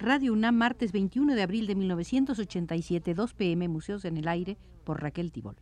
Radio UNAM, martes 21 de abril de 1987, 2 pm, Museos en el Aire, por Raquel Tibol.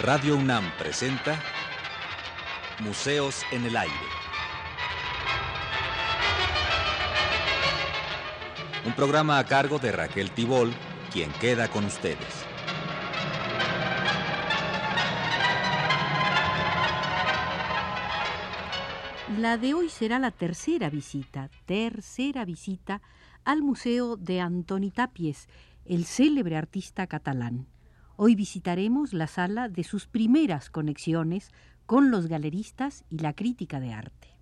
Radio UNAM presenta Museos en el Aire. Un programa a cargo de Raquel Tibol, quien queda con ustedes. La de hoy será la tercera visita, tercera visita al Museo de Antoni Tapies, el célebre artista catalán. Hoy visitaremos la sala de sus primeras conexiones con los galeristas y la crítica de arte.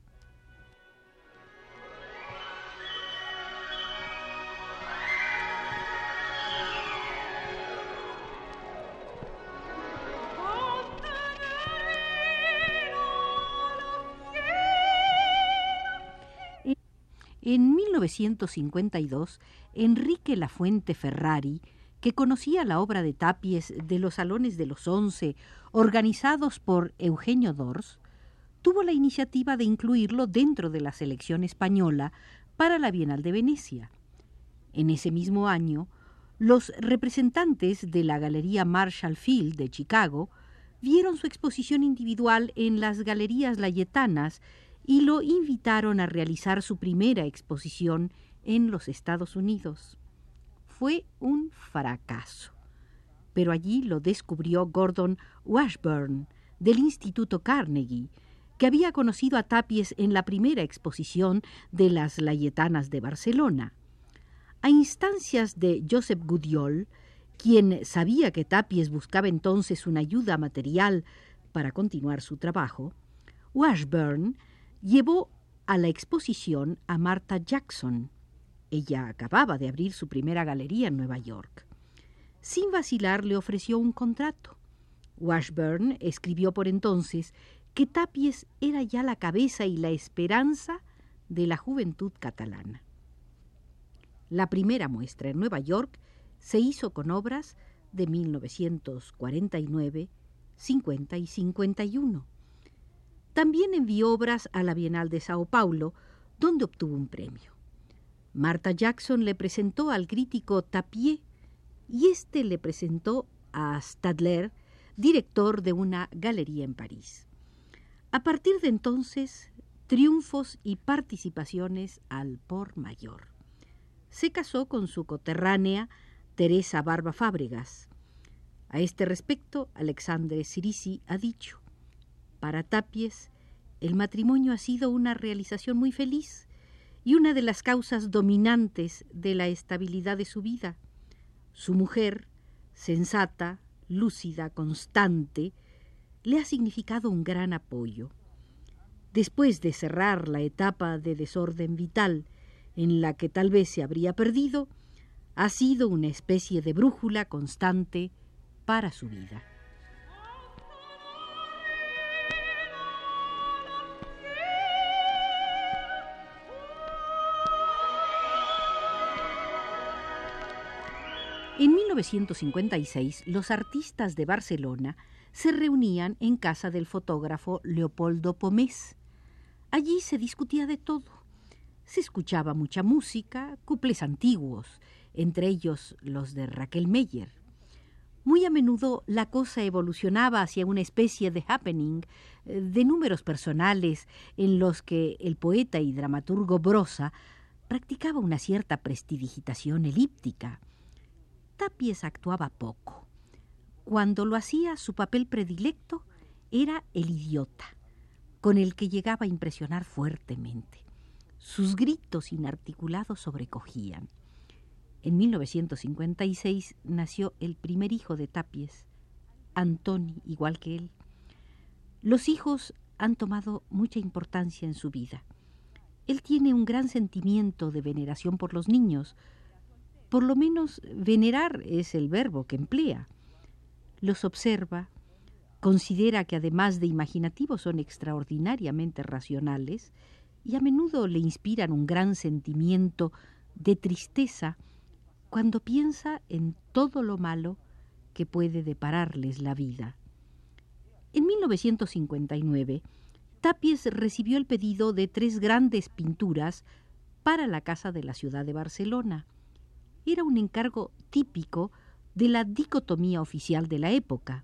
En 1952, Enrique Lafuente Ferrari que conocía la obra de Tapies de los Salones de los Once, organizados por Eugenio Dors, tuvo la iniciativa de incluirlo dentro de la selección española para la Bienal de Venecia. En ese mismo año, los representantes de la Galería Marshall Field de Chicago vieron su exposición individual en las Galerías Layetanas y lo invitaron a realizar su primera exposición en los Estados Unidos fue un fracaso. Pero allí lo descubrió Gordon Washburn, del Instituto Carnegie, que había conocido a Tapies en la primera exposición de las Layetanas de Barcelona. A instancias de Joseph Gudiol, quien sabía que Tapies buscaba entonces una ayuda material para continuar su trabajo, Washburn llevó a la exposición a Martha Jackson, ella acababa de abrir su primera galería en Nueva York. Sin vacilar le ofreció un contrato. Washburn escribió por entonces que Tapies era ya la cabeza y la esperanza de la juventud catalana. La primera muestra en Nueva York se hizo con obras de 1949, 50 y 51. También envió obras a la Bienal de Sao Paulo, donde obtuvo un premio. Martha Jackson le presentó al crítico Tapier y éste le presentó a Stadler, director de una galería en París. A partir de entonces, triunfos y participaciones al por mayor. Se casó con su coterránea Teresa Barba Fábregas. A este respecto, Alexandre Sirisi ha dicho, para Tapies, el matrimonio ha sido una realización muy feliz y una de las causas dominantes de la estabilidad de su vida. Su mujer, sensata, lúcida, constante, le ha significado un gran apoyo. Después de cerrar la etapa de desorden vital en la que tal vez se habría perdido, ha sido una especie de brújula constante para su vida. 1956, los artistas de Barcelona se reunían en casa del fotógrafo Leopoldo Pomés. Allí se discutía de todo. Se escuchaba mucha música, cuples antiguos, entre ellos los de Raquel Meyer. Muy a menudo la cosa evolucionaba hacia una especie de happening, eh, de números personales en los que el poeta y dramaturgo Brosa practicaba una cierta prestidigitación elíptica. Tapies actuaba poco. Cuando lo hacía, su papel predilecto era el idiota, con el que llegaba a impresionar fuertemente. Sus gritos inarticulados sobrecogían. En 1956 nació el primer hijo de Tapies, Antoni, igual que él. Los hijos han tomado mucha importancia en su vida. Él tiene un gran sentimiento de veneración por los niños, por lo menos venerar es el verbo que emplea. Los observa, considera que además de imaginativos son extraordinariamente racionales y a menudo le inspiran un gran sentimiento de tristeza cuando piensa en todo lo malo que puede depararles la vida. En 1959, Tapies recibió el pedido de tres grandes pinturas para la Casa de la Ciudad de Barcelona. Era un encargo típico de la dicotomía oficial de la época.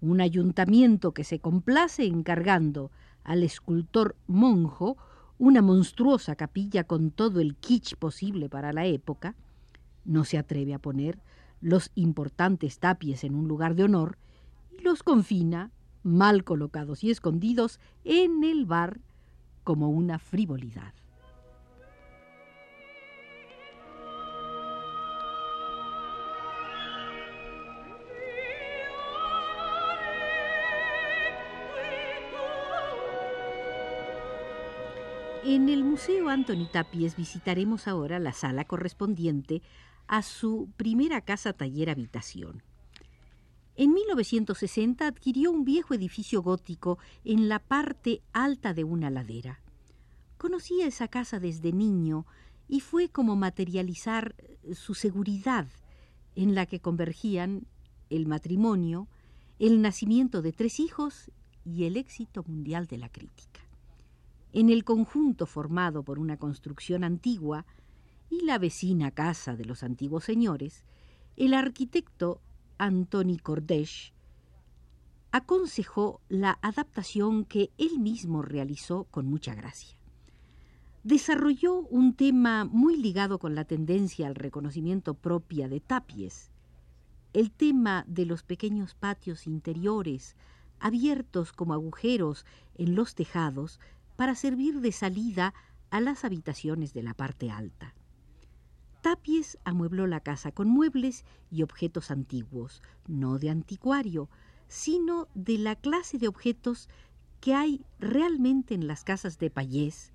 Un ayuntamiento que se complace encargando al escultor Monjo una monstruosa capilla con todo el kitsch posible para la época, no se atreve a poner los importantes tapies en un lugar de honor y los confina, mal colocados y escondidos, en el bar como una frivolidad. En el Museo Anthony Tapies visitaremos ahora la sala correspondiente a su primera casa taller habitación. En 1960 adquirió un viejo edificio gótico en la parte alta de una ladera. Conocía esa casa desde niño y fue como materializar su seguridad en la que convergían el matrimonio, el nacimiento de tres hijos y el éxito mundial de la crítica. En el conjunto formado por una construcción antigua y la vecina casa de los antiguos señores, el arquitecto Antoni Cordesh aconsejó la adaptación que él mismo realizó con mucha gracia. Desarrolló un tema muy ligado con la tendencia al reconocimiento propia de Tapies, el tema de los pequeños patios interiores, abiertos como agujeros en los tejados, para servir de salida a las habitaciones de la parte alta. Tapies amuebló la casa con muebles y objetos antiguos, no de anticuario, sino de la clase de objetos que hay realmente en las casas de payés,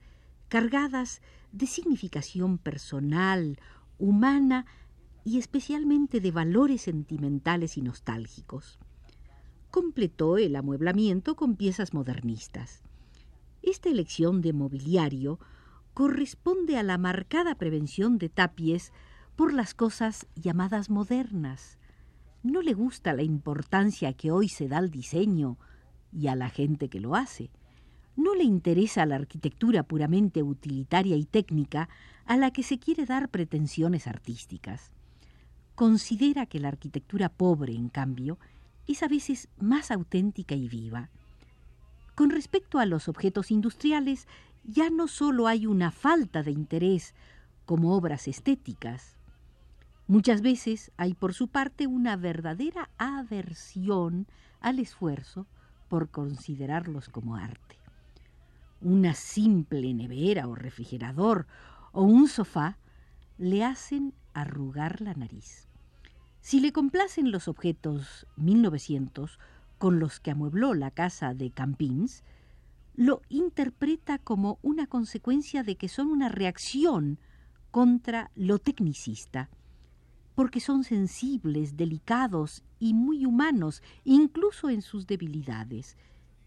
cargadas de significación personal, humana y especialmente de valores sentimentales y nostálgicos. Completó el amueblamiento con piezas modernistas. Esta elección de mobiliario corresponde a la marcada prevención de Tapies por las cosas llamadas modernas. No le gusta la importancia que hoy se da al diseño y a la gente que lo hace. No le interesa la arquitectura puramente utilitaria y técnica a la que se quiere dar pretensiones artísticas. Considera que la arquitectura pobre, en cambio, es a veces más auténtica y viva. Con respecto a los objetos industriales, ya no solo hay una falta de interés como obras estéticas, muchas veces hay por su parte una verdadera aversión al esfuerzo por considerarlos como arte. Una simple nevera o refrigerador o un sofá le hacen arrugar la nariz. Si le complacen los objetos 1900, con los que amuebló la casa de Campins, lo interpreta como una consecuencia de que son una reacción contra lo tecnicista, porque son sensibles, delicados y muy humanos, incluso en sus debilidades,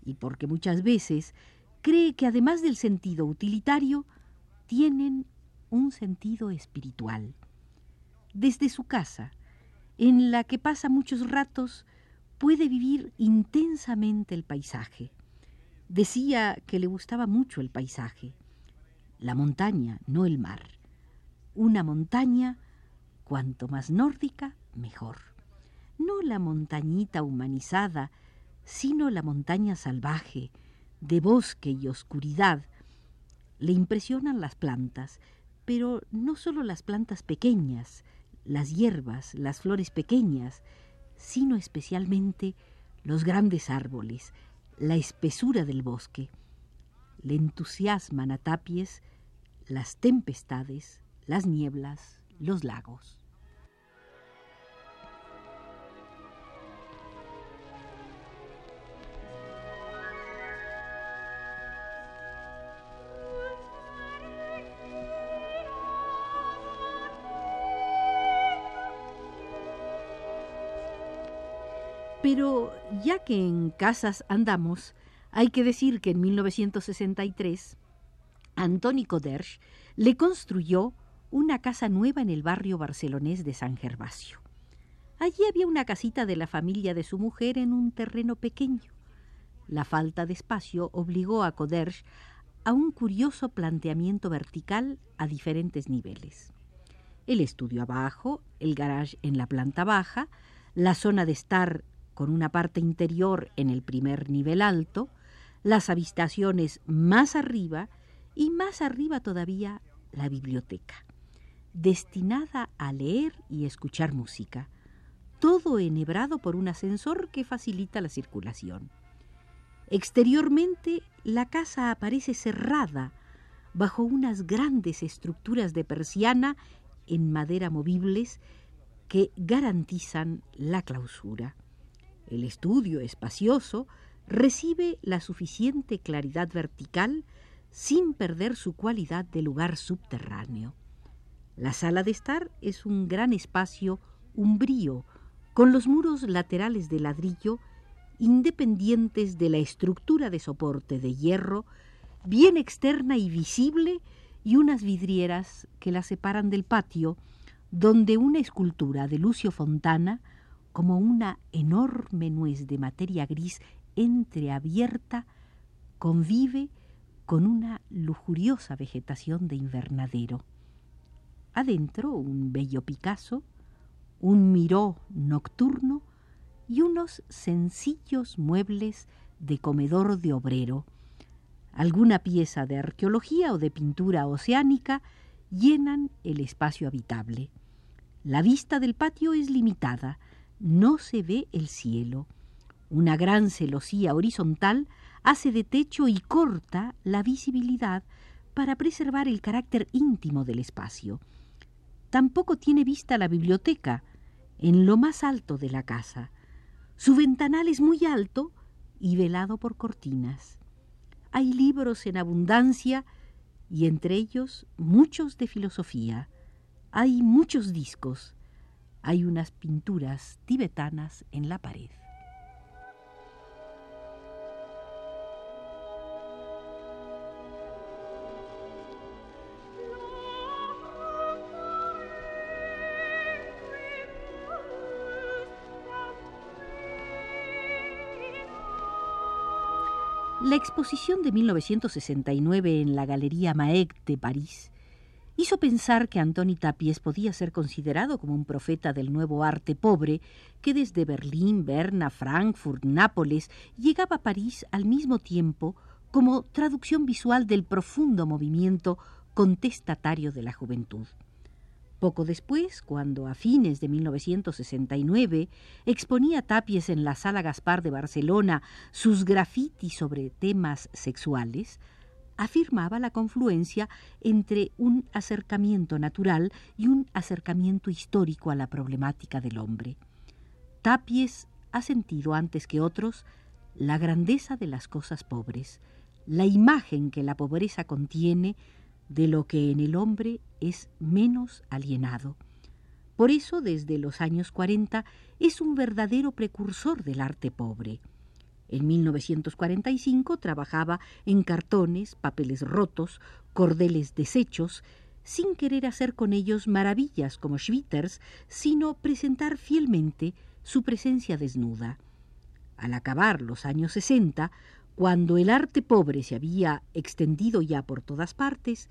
y porque muchas veces cree que además del sentido utilitario, tienen un sentido espiritual. Desde su casa, en la que pasa muchos ratos puede vivir intensamente el paisaje. Decía que le gustaba mucho el paisaje. La montaña, no el mar. Una montaña, cuanto más nórdica, mejor. No la montañita humanizada, sino la montaña salvaje, de bosque y oscuridad. Le impresionan las plantas, pero no solo las plantas pequeñas, las hierbas, las flores pequeñas, sino especialmente los grandes árboles, la espesura del bosque. Le entusiasman a Tapies las tempestades, las nieblas, los lagos. Pero ya que en casas andamos, hay que decir que en 1963 Antoni Coderch le construyó una casa nueva en el barrio barcelonés de San Gervasio. Allí había una casita de la familia de su mujer en un terreno pequeño. La falta de espacio obligó a Coderch a un curioso planteamiento vertical a diferentes niveles. El estudio abajo, el garage en la planta baja, la zona de estar con una parte interior en el primer nivel alto, las habitaciones más arriba y más arriba todavía la biblioteca, destinada a leer y escuchar música, todo enhebrado por un ascensor que facilita la circulación. Exteriormente, la casa aparece cerrada bajo unas grandes estructuras de persiana en madera movibles que garantizan la clausura. El estudio espacioso recibe la suficiente claridad vertical sin perder su cualidad de lugar subterráneo. La sala de estar es un gran espacio umbrío, con los muros laterales de ladrillo independientes de la estructura de soporte de hierro, bien externa y visible, y unas vidrieras que la separan del patio, donde una escultura de Lucio Fontana, como una enorme nuez de materia gris entreabierta, convive con una lujuriosa vegetación de invernadero. Adentro un bello Picasso, un miró nocturno y unos sencillos muebles de comedor de obrero. Alguna pieza de arqueología o de pintura oceánica llenan el espacio habitable. La vista del patio es limitada, no se ve el cielo. Una gran celosía horizontal hace de techo y corta la visibilidad para preservar el carácter íntimo del espacio. Tampoco tiene vista la biblioteca, en lo más alto de la casa. Su ventanal es muy alto y velado por cortinas. Hay libros en abundancia y entre ellos muchos de filosofía. Hay muchos discos. Hay unas pinturas tibetanas en la pared. La exposición de 1969 en la Galería Maec de París hizo pensar que Antoni Tapies podía ser considerado como un profeta del nuevo arte pobre que desde Berlín, Berna, Frankfurt, Nápoles llegaba a París al mismo tiempo como traducción visual del profundo movimiento contestatario de la juventud. Poco después, cuando a fines de 1969 exponía Tapies en la Sala Gaspar de Barcelona sus grafitis sobre temas sexuales, afirmaba la confluencia entre un acercamiento natural y un acercamiento histórico a la problemática del hombre. Tapies ha sentido antes que otros la grandeza de las cosas pobres, la imagen que la pobreza contiene de lo que en el hombre es menos alienado. Por eso, desde los años 40, es un verdadero precursor del arte pobre. En 1945 trabajaba en cartones, papeles rotos, cordeles deshechos, sin querer hacer con ellos maravillas como Schwitters, sino presentar fielmente su presencia desnuda. Al acabar los años 60, cuando el arte pobre se había extendido ya por todas partes,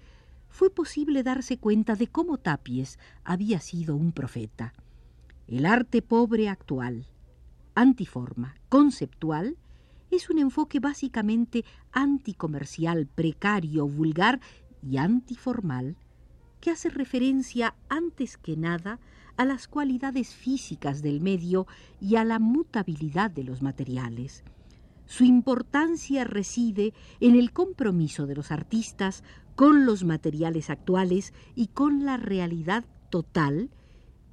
fue posible darse cuenta de cómo Tapies había sido un profeta. El arte pobre actual, antiforma, conceptual, es un enfoque básicamente anticomercial, precario, vulgar y antiformal, que hace referencia antes que nada a las cualidades físicas del medio y a la mutabilidad de los materiales. Su importancia reside en el compromiso de los artistas con los materiales actuales y con la realidad total,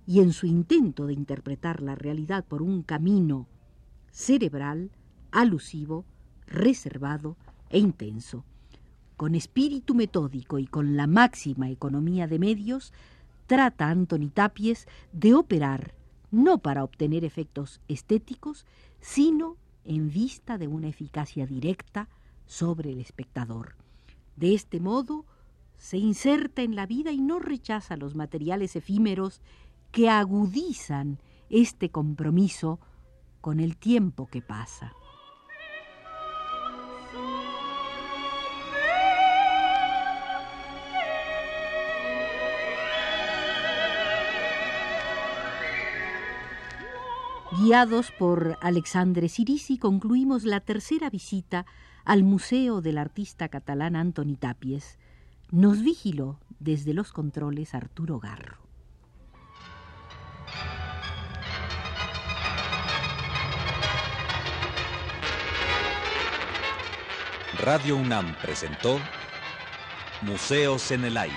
y en su intento de interpretar la realidad por un camino cerebral, alusivo, reservado e intenso. Con espíritu metódico y con la máxima economía de medios, trata Antoni Tapies de operar no para obtener efectos estéticos, sino en vista de una eficacia directa sobre el espectador. De este modo, se inserta en la vida y no rechaza los materiales efímeros que agudizan este compromiso con el tiempo que pasa. Guiados por Alexandre Sirisi, concluimos la tercera visita al Museo del artista catalán Antoni Tapies. Nos vigiló desde los controles Arturo Garro. Radio UNAM presentó Museos en el Aire.